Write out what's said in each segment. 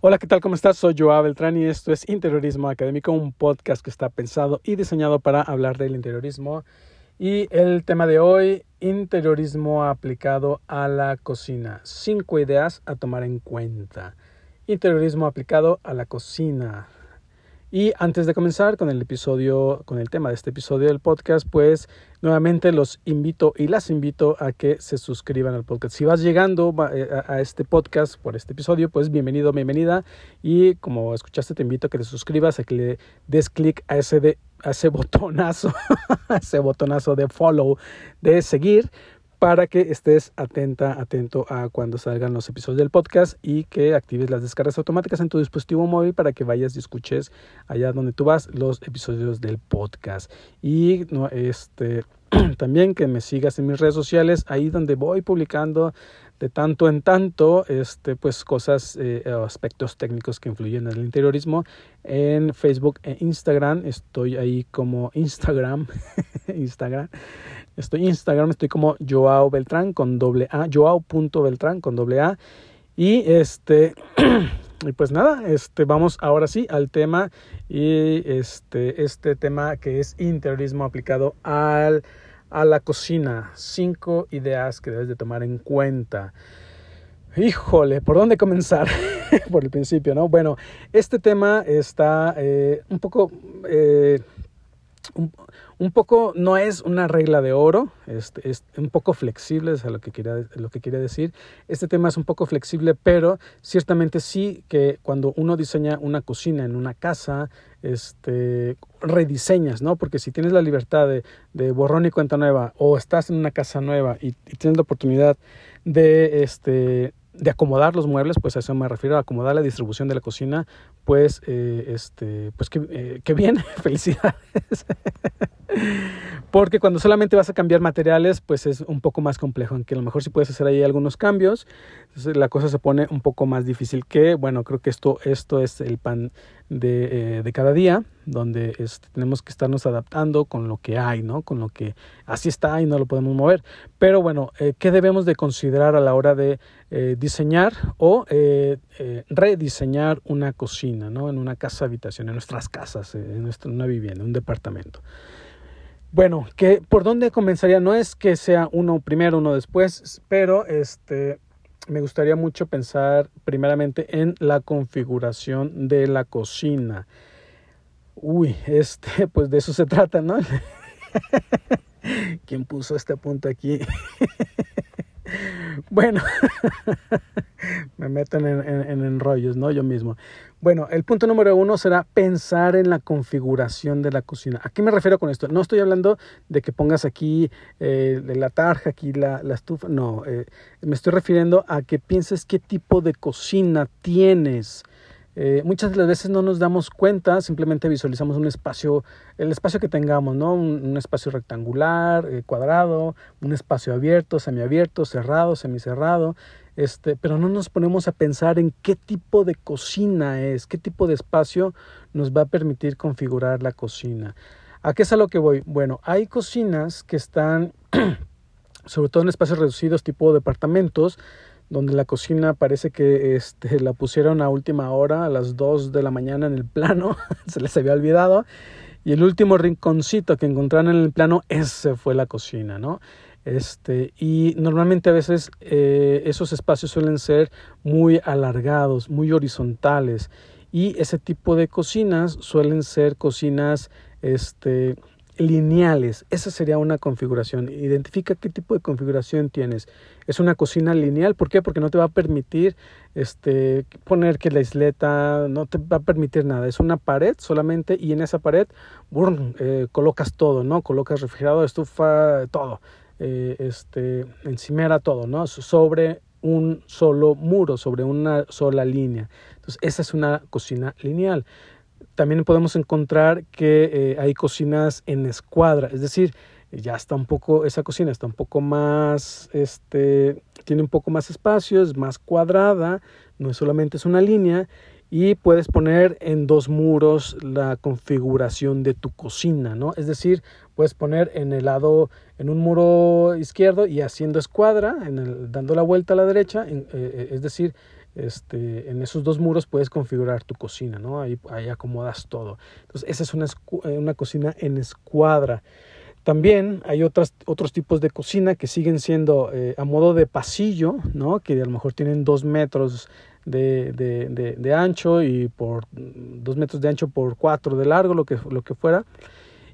Hola, ¿qué tal? ¿Cómo estás? Soy Joao Beltrán y esto es Interiorismo Académico, un podcast que está pensado y diseñado para hablar del interiorismo. Y el tema de hoy, interiorismo aplicado a la cocina. Cinco ideas a tomar en cuenta. Interiorismo aplicado a la cocina. Y antes de comenzar con el episodio, con el tema de este episodio del podcast, pues nuevamente los invito y las invito a que se suscriban al podcast. Si vas llegando eh, a este podcast por este episodio, pues bienvenido, bienvenida. Y como escuchaste, te invito a que te suscribas, a que le des clic a ese, de, a ese botonazo, a ese botonazo de follow, de seguir para que estés atenta, atento a cuando salgan los episodios del podcast y que actives las descargas automáticas en tu dispositivo móvil para que vayas y escuches allá donde tú vas los episodios del podcast. Y no, este, también que me sigas en mis redes sociales, ahí donde voy publicando de tanto en tanto, este, pues cosas, eh, aspectos técnicos que influyen en el interiorismo. En Facebook e Instagram, estoy ahí como Instagram, Instagram, estoy Instagram, estoy como Joao Beltrán con doble A, Joao.beltrán con doble A. Y este, y pues nada, este, vamos ahora sí al tema y este, este tema que es interiorismo aplicado al a la cocina. Cinco ideas que debes de tomar en cuenta. Híjole, ¿por dónde comenzar? Por el principio, ¿no? Bueno, este tema está eh, un poco... Eh, un, poco, no es una regla de oro, es, es un poco flexible, es lo que, quería, lo que quería decir. Este tema es un poco flexible, pero ciertamente sí que cuando uno diseña una cocina en una casa, este, rediseñas, ¿no? Porque si tienes la libertad de, de borrón y cuenta nueva, o estás en una casa nueva y, tienes la oportunidad de, este, de acomodar los muebles, pues a eso me refiero, a acomodar la distribución de la cocina, pues, eh, este, pues que, eh, bien, felicidades. Porque cuando solamente vas a cambiar materiales, pues es un poco más complejo, aunque a lo mejor sí puedes hacer ahí algunos cambios, la cosa se pone un poco más difícil que, bueno, creo que esto, esto es el pan de, eh, de cada día, donde este, tenemos que estarnos adaptando con lo que hay, ¿no? Con lo que así está y no lo podemos mover. Pero bueno, eh, ¿qué debemos de considerar a la hora de eh, diseñar o rediseñar una cocina, ¿no? En una casa habitación, en nuestras casas, en, nuestra, en una vivienda, un departamento. Bueno, que por dónde comenzaría no es que sea uno primero, uno después, pero este me gustaría mucho pensar primeramente en la configuración de la cocina. Uy, este, pues de eso se trata, ¿no? ¿Quién puso este punto aquí? bueno, me meten en, en, enrollos, ¿no? Yo mismo. Bueno, el punto número uno será pensar en la configuración de la cocina. ¿A qué me refiero con esto? No estoy hablando de que pongas aquí eh, la tarja, aquí la, estufa. No, eh, me estoy refiriendo a que pienses qué tipo de cocina tienes. Eh, muchas de las veces no nos damos cuenta, simplemente visualizamos un espacio, el espacio que tengamos, ¿no? Un, espacio rectangular, cuadrado, un espacio abierto, semiabierto, cerrado, semicerrado, este, pero no nos ponemos a pensar en qué tipo de cocina es, qué tipo de espacio nos va a permitir configurar la cocina. ¿A qué es a lo que voy? Bueno, hay cocinas que están, sobre todo en espacios reducidos, tipo departamentos, donde la cocina parece que este, la pusieron a última hora, a las 2 de la mañana en el plano, se les había olvidado, y el último rinconcito que encontraron en el plano, ese fue la cocina, ¿no? Este, y normalmente a veces eh, esos espacios suelen ser muy alargados, muy horizontales, y ese tipo de cocinas suelen ser cocinas este, lineales. Esa sería una configuración. Identifica qué tipo de configuración tienes. Es una cocina lineal. ¿Por qué? Porque no te va a permitir este, poner que la isleta, no te va a permitir nada. Es una pared solamente y en esa pared eh, colocas todo, ¿no? Colocas refrigerador, estufa, todo. Eh, este, encimera todo, ¿no? Sobre un solo muro, sobre una sola línea. Entonces, esa es una cocina lineal. También podemos encontrar que eh, hay cocinas en escuadra, es decir, ya está un poco, esa cocina está un poco más, este, tiene un poco más espacio, es más cuadrada, no es solamente es una línea y puedes poner en dos muros la configuración de tu cocina, ¿no? Es decir, puedes poner en el lado, en un muro izquierdo y haciendo escuadra, en el, dando la vuelta a la derecha, eh, eh, es decir, este, en esos dos muros puedes configurar tu cocina, ¿no? Ahí, ahí acomodas todo. Entonces, esa es una, eh, una cocina en escuadra. También hay otras, otros tipos de cocina que siguen siendo a modo de pasillo, ¿no? que a lo mejor tienen dos metros de, de, de, ancho y por dos metros de ancho por cuatro de largo, lo que, lo que fuera.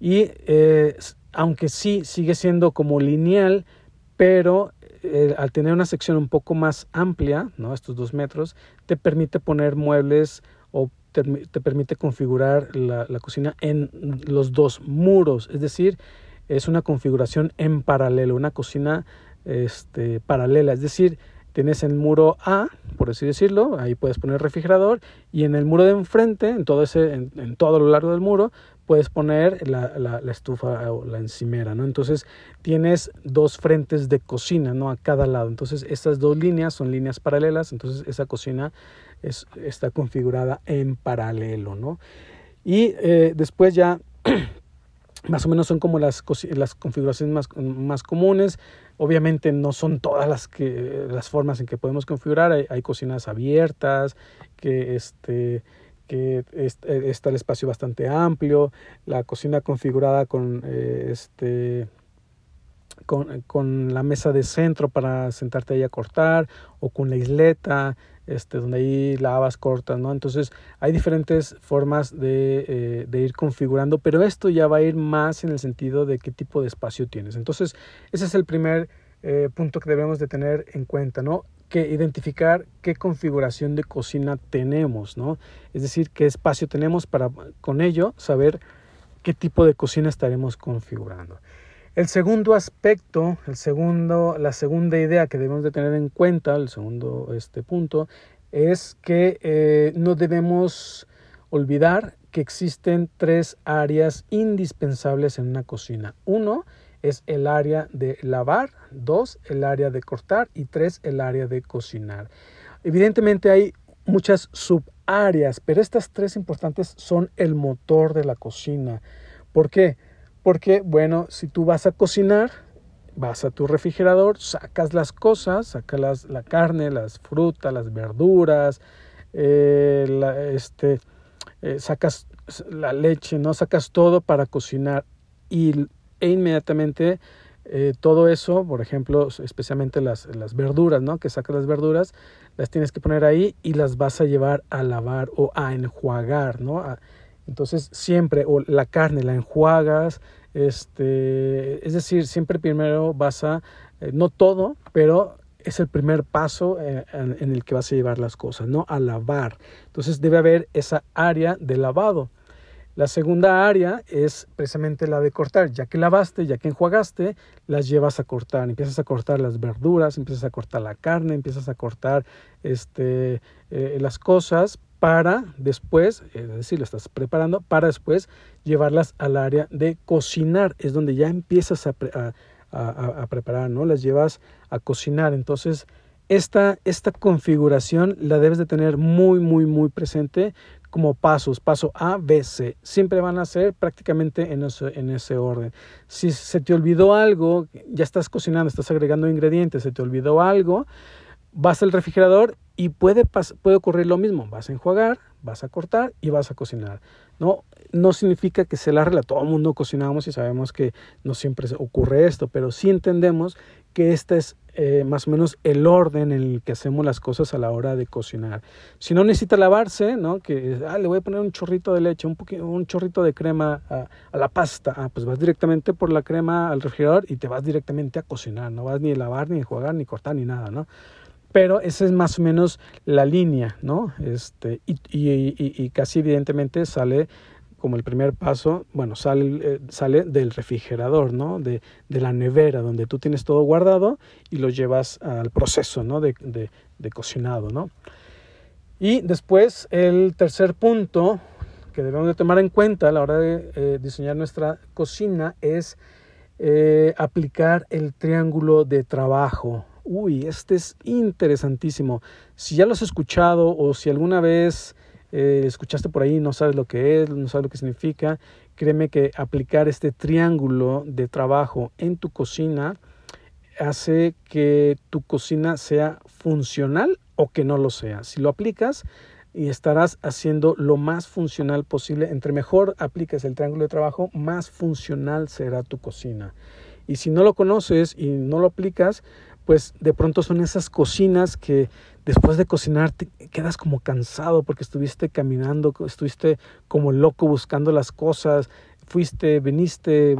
Y eh, aunque sí sigue siendo como lineal, pero eh, al tener una sección un poco más amplia, ¿no? estos dos metros, te permite poner muebles o te, te permite configurar la, la, cocina en los dos muros, es decir, es una configuración en paralelo, una cocina este, paralela, es decir, tienes el muro A, por así decirlo, ahí puedes poner refrigerador y en el muro de enfrente, en todo ese, en, todo lo largo del muro, puedes poner la, estufa o la encimera, ¿no? Entonces tienes dos frentes de cocina, ¿no? A cada lado. Entonces estas dos líneas son líneas paralelas, entonces esa cocina es, está configurada en paralelo, ¿no? Y eh, después ya más o menos son como las, las configuraciones más, más, comunes. Obviamente no son todas las, que, las formas en que podemos configurar. Hay, hay cocinas abiertas, que, este, que está el espacio bastante amplio. La cocina configurada con, eh, este, con, con, la mesa de centro para sentarte ahí a cortar o con la isleta este, donde hay lavas cortas. Entonces hay diferentes formas de, eh, de, ir configurando, pero esto ya va a ir más en el sentido de qué tipo de espacio tienes. Entonces ese es el primer eh, punto que debemos de tener en cuenta, ¿no? Que identificar qué configuración de cocina tenemos, ¿no? Es decir, qué espacio tenemos para con ello saber qué tipo de cocina estaremos configurando. El segundo aspecto, el segundo, la segunda idea que debemos de tener en cuenta, el segundo este punto, es que eh, no debemos olvidar que existen tres áreas indispensables en una cocina. Uno es el área de lavar, dos el área de cortar y tres el área de cocinar. Evidentemente hay muchas subáreas, pero estas tres importantes son el motor de la cocina. ¿Por qué? Porque, bueno, si tú vas a cocinar, vas a tu refrigerador, sacas las cosas, sacas la carne, las frutas, las verduras, eh, este, eh, sacas la leche, ¿no? Sacas todo para cocinar y, e inmediatamente eh, todo eso, por ejemplo, especialmente las, las verduras, ¿no? Que sacas las verduras, las tienes que poner ahí y las vas a llevar a lavar o a enjuagar, ¿no? Entonces siempre, o la carne la enjuagas, este, es decir, siempre primero vas a, eh, no todo, pero es el primer paso eh, en, en, el que vas a llevar las cosas, ¿no? A lavar. Entonces debe haber esa área de lavado. La segunda área es precisamente la de cortar. Ya que lavaste, ya que enjuagaste, las llevas a cortar. Empiezas a cortar las verduras, empiezas a cortar la carne, empiezas a cortar este, eh, las cosas para después, es decir, lo estás preparando para después llevarlas al área de cocinar. Es donde ya empiezas a, a, preparar, ¿no? Las llevas a cocinar. Entonces, esta, esta configuración la debes de tener muy, muy, muy presente como pasos, paso A, B, C. Siempre van a ser prácticamente en ese, en ese orden. Si se te olvidó algo, ya estás cocinando, estás agregando ingredientes, se te olvidó algo, vas al refrigerador y puede, puede ocurrir lo mismo. Vas a enjuagar, vas a cortar y vas a cocinar. No, no significa que se la regla. Todo el mundo cocinamos y sabemos que no siempre ocurre esto, pero sí entendemos que este es eh, más o menos el orden en el que hacemos las cosas a la hora de cocinar. Si no necesita lavarse, ¿no? Que ah, le voy a poner un chorrito de leche, un, un chorrito de crema a, la pasta. Ah, pues vas directamente por la crema al refrigerador y te vas directamente a cocinar. No vas ni a lavar, ni a enjuagar, ni cortar, ni nada, ¿no? Pero esa es más o menos la línea, ¿no? Este, y, casi evidentemente sale como el primer paso, bueno, sale, eh, sale del refrigerador, ¿no? De, de, la nevera, donde tú tienes todo guardado y lo llevas al proceso, ¿no? De, de, de cocinado, ¿no? Y después el tercer punto que debemos de tomar en cuenta a la hora de eh, diseñar nuestra cocina es eh, aplicar el triángulo de trabajo, uy, este es interesantísimo. Si ya lo has escuchado o si alguna vez eh, escuchaste por ahí, no sabes lo que es, no sabes lo que significa, créeme que aplicar este triángulo de trabajo en tu cocina hace que tu cocina sea funcional o que no lo sea. Si lo aplicas, y estarás haciendo lo más funcional posible. Entre mejor apliques el triángulo de trabajo, más funcional será tu cocina. Y si no lo conoces y no lo aplicas, pues de pronto son esas cocinas que después de cocinar te quedas como cansado porque estuviste caminando, estuviste como loco buscando las cosas, fuiste, viniste,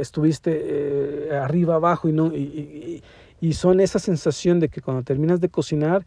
estuviste eh, arriba, abajo y no... y, y son esa sensación de que cuando terminas de cocinar,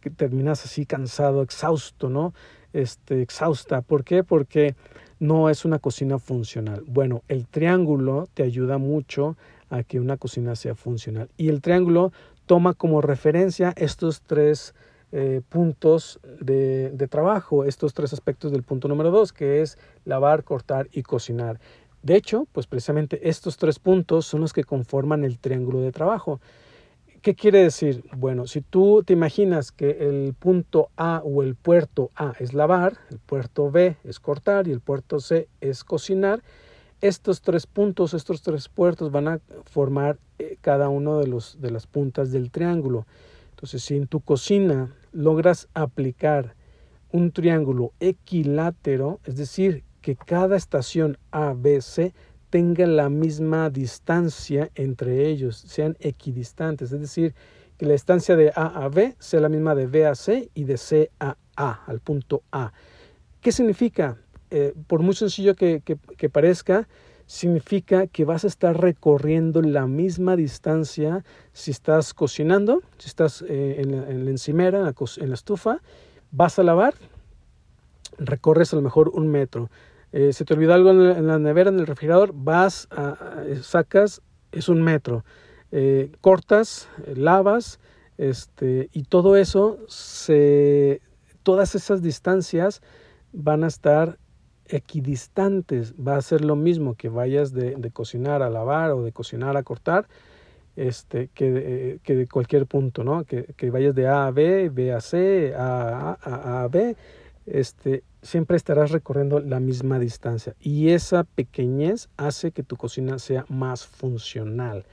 que terminas así cansado, exhausto, ¿no? Este, exhausta. ¿Por qué? Porque no es una cocina funcional. Bueno, el triángulo te ayuda mucho a que una cocina sea funcional. Y el triángulo toma como referencia estos tres eh, puntos de, de, trabajo, estos tres aspectos del punto número dos, que es lavar, cortar y cocinar. De hecho, pues precisamente estos tres puntos son los que conforman el triángulo de trabajo. ¿Qué quiere decir? Bueno, si tú te imaginas que el punto A o el puerto A es lavar, el puerto B es cortar y el puerto C es cocinar, estos tres puntos, estos tres puertos van a formar eh, cada uno de, los, de las puntas del triángulo. Entonces, si en tu cocina logras aplicar un triángulo equilátero, es decir, que cada estación A, B, C tenga la misma distancia entre ellos, sean equidistantes, es decir, que la distancia de A a B sea la misma de B a C y de C a A, al punto A. ¿Qué significa? Eh, por muy sencillo que, parezca, significa que vas a estar recorriendo la misma distancia si estás cocinando, si estás eh, en, la, en, la, encimera, en la, estufa, vas a lavar, recorres a lo mejor un metro eh, se te olvidó algo en la, nevera, en el refrigerador, vas, a, sacas, es un metro. Eh, cortas, eh, lavas, este, y todo eso, todas esas distancias van a estar equidistantes. Va a ser lo mismo que vayas de, cocinar a lavar o de cocinar a cortar, este, que, de, que de cualquier punto, ¿no? Que, que, vayas de A a B, B a C, A a, a, a B, este, siempre estarás recorriendo la misma distancia y esa pequeñez hace que tu cocina sea más funcional.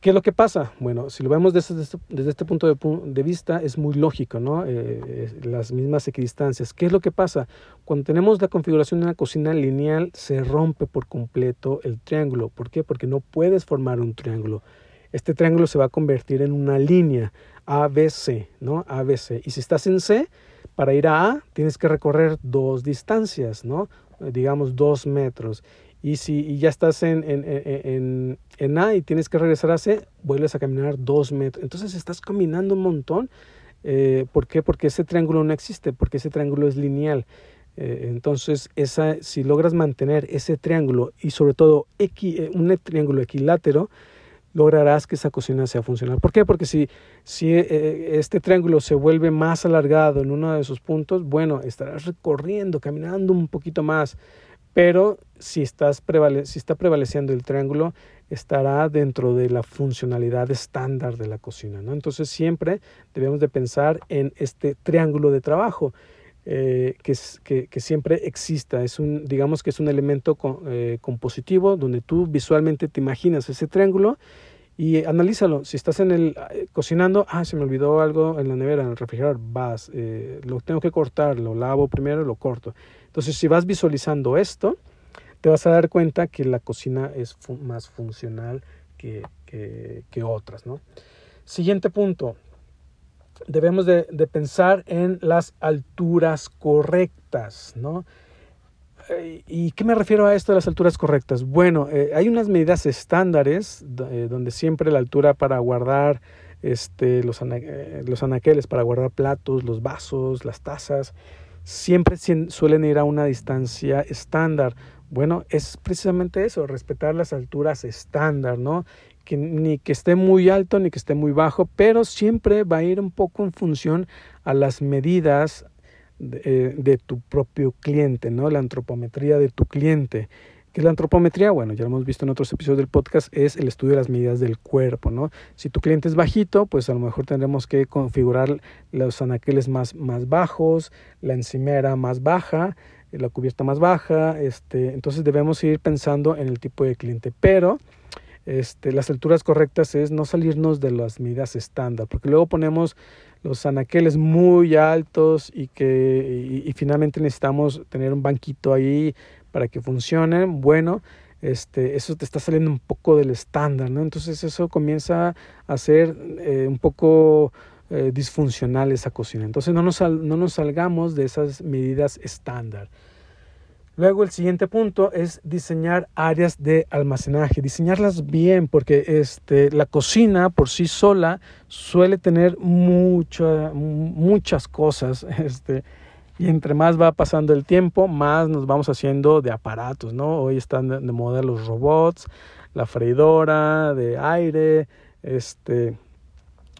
¿Qué es lo que pasa? Bueno, si lo vemos desde, desde este punto de, vista, es muy lógico, ¿no? Eh, las mismas equidistancias. ¿Qué es lo que pasa? Cuando tenemos la configuración de una cocina lineal, se rompe por completo el triángulo. ¿Por qué? Porque no puedes formar un triángulo. Este triángulo se va a convertir en una línea ABC, ¿no? ABC. Y si estás en C, para ir a A tienes que recorrer dos distancias, ¿no? Eh, digamos dos metros. Y si ya estás en, en, en, en, A y tienes que regresar a C, vuelves a caminar dos metros. Entonces estás caminando un montón. Eh, ¿Por qué? Porque ese triángulo no existe, porque ese triángulo es lineal. Eh, entonces, esa, si logras mantener ese triángulo y sobre todo un triángulo equilátero, lograrás que esa cocina sea funcional. ¿Por qué? Porque si, si eh, este triángulo se vuelve más alargado en uno de sus puntos, bueno, estarás recorriendo, caminando un poquito más, pero si, estás si está prevaleciendo el triángulo, estará dentro de la funcionalidad estándar de la cocina. ¿no? Entonces siempre debemos de pensar en este triángulo de trabajo. Eh, que, que, que, siempre exista. Es un, digamos que es un elemento eh, compositivo donde tú visualmente te imaginas ese triángulo y analízalo. Si estás en el eh, cocinando, ah, se me olvidó algo en la nevera, en el refrigerador, vas, lo tengo que cortar, lo lavo primero, lo corto. Entonces, si vas visualizando esto, te vas a dar cuenta que la cocina es más funcional que, que, otras, ¿no? Siguiente punto, debemos de, pensar en las alturas correctas, ¿no? Eh, ¿Y qué me refiero a esto de las alturas correctas? Bueno, eh, hay unas medidas estándares eh, donde siempre la altura para guardar este, los, los anaqueles, para guardar platos, los vasos, las tazas, siempre suelen ir a una distancia estándar. Bueno, es precisamente eso, respetar las alturas estándar, ¿no? que ni que esté muy alto ni que esté muy bajo, pero siempre va a ir un poco en función a las medidas de, eh, tu propio cliente, ¿no? La antropometría de tu cliente. ¿Qué es la antropometría? Bueno, ya lo hemos visto en otros episodios del podcast, es el estudio de las medidas del cuerpo, ¿no? Si tu cliente es bajito, pues a lo mejor tendremos que configurar los anaqueles más, más bajos, la encimera más baja, la cubierta más baja, este, entonces debemos ir pensando en el tipo de cliente, pero este, las alturas correctas es no salirnos de las medidas estándar, porque luego ponemos los anaqueles muy altos y que y, finalmente necesitamos tener un banquito ahí para que funcionen, bueno, este, eso te está saliendo un poco del estándar, ¿no? Entonces eso comienza a ser eh, un poco eh, disfuncional esa cocina. Entonces no nos, no nos salgamos de esas medidas estándar. Luego el siguiente punto es diseñar áreas de almacenaje, diseñarlas bien porque este, la cocina por sí sola suele tener mucha, muchas cosas este, y entre más va pasando el tiempo, más nos vamos haciendo de aparatos, ¿no? Hoy están de, moda los robots, la freidora de aire, este,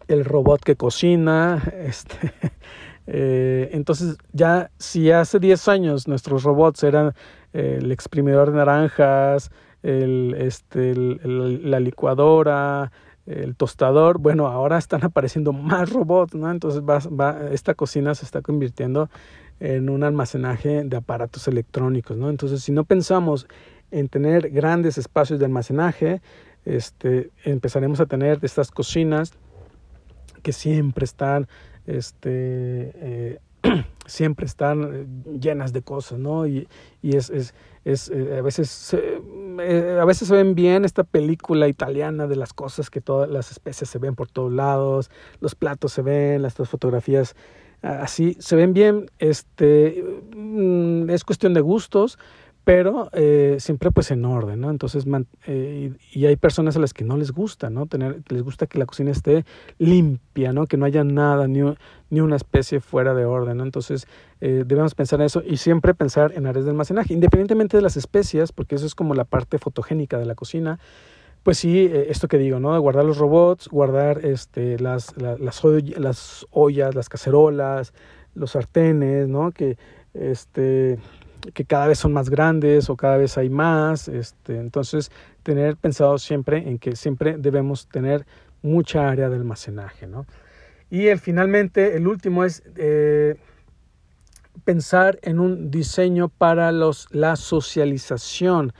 el robot que cocina, este, eh, entonces, ya si hace 10 años nuestros robots eran eh, el exprimidor de naranjas, el, este, la licuadora, el tostador, bueno, ahora están apareciendo más robots, ¿no? Entonces va, va, esta cocina se está convirtiendo en un almacenaje de aparatos electrónicos, ¿no? Entonces, si no pensamos en tener grandes espacios de almacenaje, este, empezaremos a tener estas cocinas que siempre están este, eh, siempre están eh, llenas de cosas, ¿no? Y, y es, es, es eh, a, veces, a veces se ven bien esta película italiana de las cosas que todas las especies se ven por todos lados, los platos se ven, las fotografías así se ven bien, este, mm, es cuestión de gustos, pero eh, siempre pues en orden, ¿no? Entonces, eh, y, hay personas a las que no les gusta, ¿no? Tener, les gusta que la cocina esté limpia, ¿no? Que no haya nada, ni, ni una especie fuera de orden, ¿no? Entonces, eh, debemos pensar en eso y siempre pensar en áreas de almacenaje, independientemente de las especias, porque eso es como la parte fotogénica de la cocina, pues sí, esto que digo, ¿no? Guardar los robots, guardar este, las, las, las ollas, las cacerolas, los sartenes, ¿no? Que, este que cada vez son más grandes o cada vez hay más. Este, entonces, tener pensado siempre en que siempre debemos tener mucha área de almacenaje. ¿no? Y el, finalmente, el último es eh, pensar en un diseño para los, la socialización.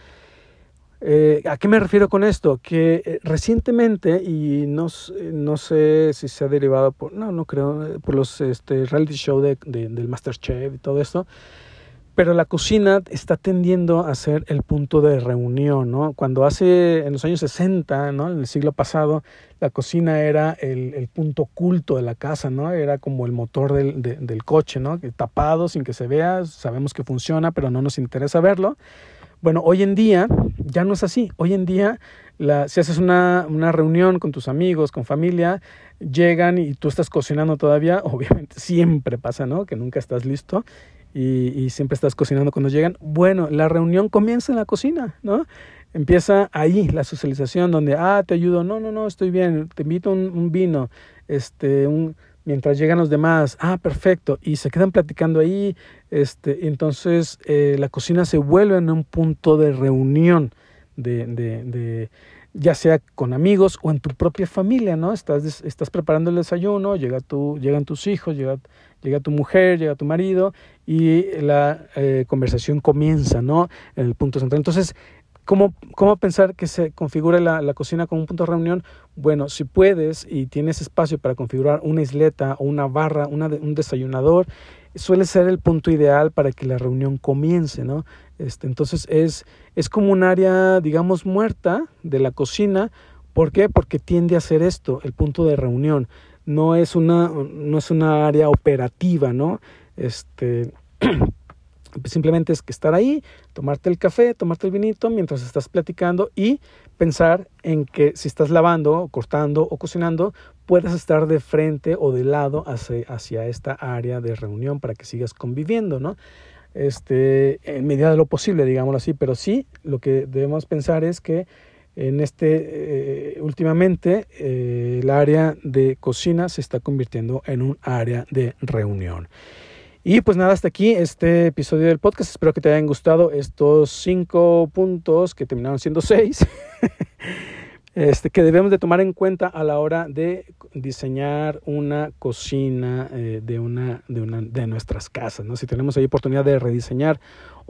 Eh, ¿A qué me refiero con esto? Que eh, recientemente, y no, no, sé si se ha derivado por, no, no creo, por los este, reality show de, del Masterchef y todo esto, pero la cocina está tendiendo a ser el punto de reunión, ¿no? Cuando hace, en los años 60, ¿no? En el siglo pasado, la cocina era el, punto oculto de la casa, ¿no? Era como el motor del, coche, ¿no? Tapado, sin que se vea, sabemos que funciona, pero no nos interesa verlo. Bueno, hoy en día ya no es así. Hoy en día, si haces una, una reunión con tus amigos, con familia, llegan y tú estás cocinando todavía, obviamente siempre pasa, ¿no? Que nunca estás listo y, siempre estás cocinando cuando llegan. Bueno, la reunión comienza en la cocina, ¿no? Empieza ahí la socialización donde, ah, te ayudo, no, no, no, estoy bien, te invito un, un vino, este, un, mientras llegan los demás, ah, perfecto, y se quedan platicando ahí, este, entonces eh, la cocina se vuelve en un punto de reunión, de, de, de, ya sea con amigos o en tu propia familia, ¿no? Estás, estás preparando el desayuno, llega tu, llegan tus hijos, llega, llega tu mujer, llega tu marido y la eh, conversación comienza, ¿no? En el punto central. Entonces, ¿cómo, cómo pensar que se configure la, cocina como un punto de reunión? Bueno, si puedes y tienes espacio para configurar una isleta o una barra, una, un desayunador, suele ser el punto ideal para que la reunión comience, ¿no? Este, entonces es, es como un área, digamos, muerta de la cocina. ¿Por qué? Porque tiende a ser esto, el punto de reunión. No es una, no es una área operativa, ¿no? Este, simplemente es que estar ahí, tomarte el café, tomarte el vinito mientras estás platicando y pensar en que si estás lavando, cortando o cocinando, puedas estar de frente o de lado hacia, hacia esta área de reunión para que sigas conviviendo, ¿no? este, en medida de lo posible, digámoslo así, pero sí lo que debemos pensar es que en este, eh, últimamente, eh, el área de cocina se está convirtiendo en un área de reunión. Y pues nada, hasta aquí este episodio del podcast. Espero que te hayan gustado estos cinco puntos que terminaron siendo seis. este, que debemos de tomar en cuenta a la hora de diseñar una cocina eh, de, una, de, una, de nuestras casas. ¿no? Si tenemos ahí oportunidad de rediseñar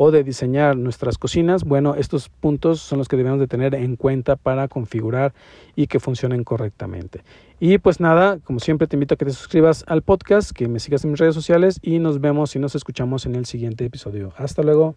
o de diseñar nuestras cocinas, bueno, estos puntos son los que debemos de tener en cuenta para configurar y que funcionen correctamente. Y pues nada, como siempre te invito a que te suscribas al podcast, que me sigas en mis redes sociales y nos vemos y nos escuchamos en el siguiente episodio. Hasta luego.